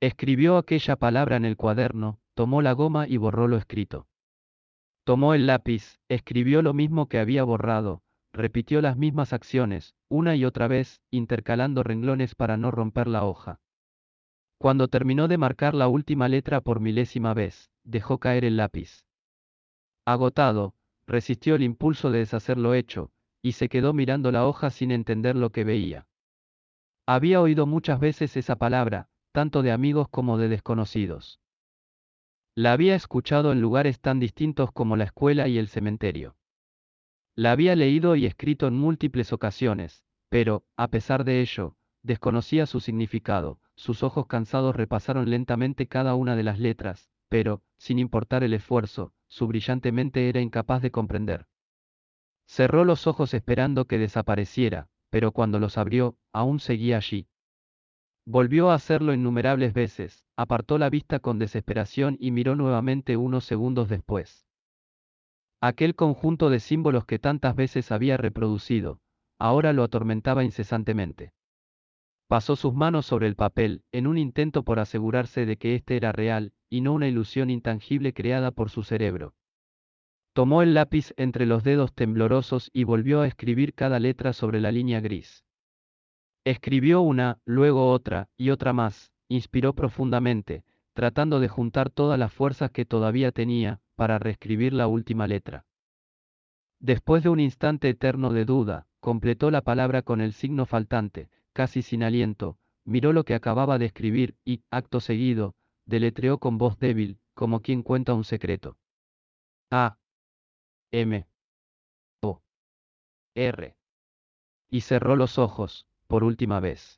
Escribió aquella palabra en el cuaderno, tomó la goma y borró lo escrito. Tomó el lápiz, escribió lo mismo que había borrado, repitió las mismas acciones, una y otra vez, intercalando renglones para no romper la hoja. Cuando terminó de marcar la última letra por milésima vez, dejó caer el lápiz. Agotado, resistió el impulso de deshacer lo hecho, y se quedó mirando la hoja sin entender lo que veía. Había oído muchas veces esa palabra, tanto de amigos como de desconocidos. La había escuchado en lugares tan distintos como la escuela y el cementerio. La había leído y escrito en múltiples ocasiones, pero, a pesar de ello, desconocía su significado, sus ojos cansados repasaron lentamente cada una de las letras, pero, sin importar el esfuerzo, su brillante mente era incapaz de comprender. Cerró los ojos esperando que desapareciera, pero cuando los abrió, aún seguía allí. Volvió a hacerlo innumerables veces, apartó la vista con desesperación y miró nuevamente unos segundos después. Aquel conjunto de símbolos que tantas veces había reproducido, ahora lo atormentaba incesantemente. Pasó sus manos sobre el papel, en un intento por asegurarse de que éste era real, y no una ilusión intangible creada por su cerebro. Tomó el lápiz entre los dedos temblorosos y volvió a escribir cada letra sobre la línea gris. Escribió una, luego otra, y otra más, inspiró profundamente, tratando de juntar todas las fuerzas que todavía tenía, para reescribir la última letra. Después de un instante eterno de duda, completó la palabra con el signo faltante, casi sin aliento, miró lo que acababa de escribir y, acto seguido, deletreó con voz débil, como quien cuenta un secreto. A. M. O. R. Y cerró los ojos, por última vez.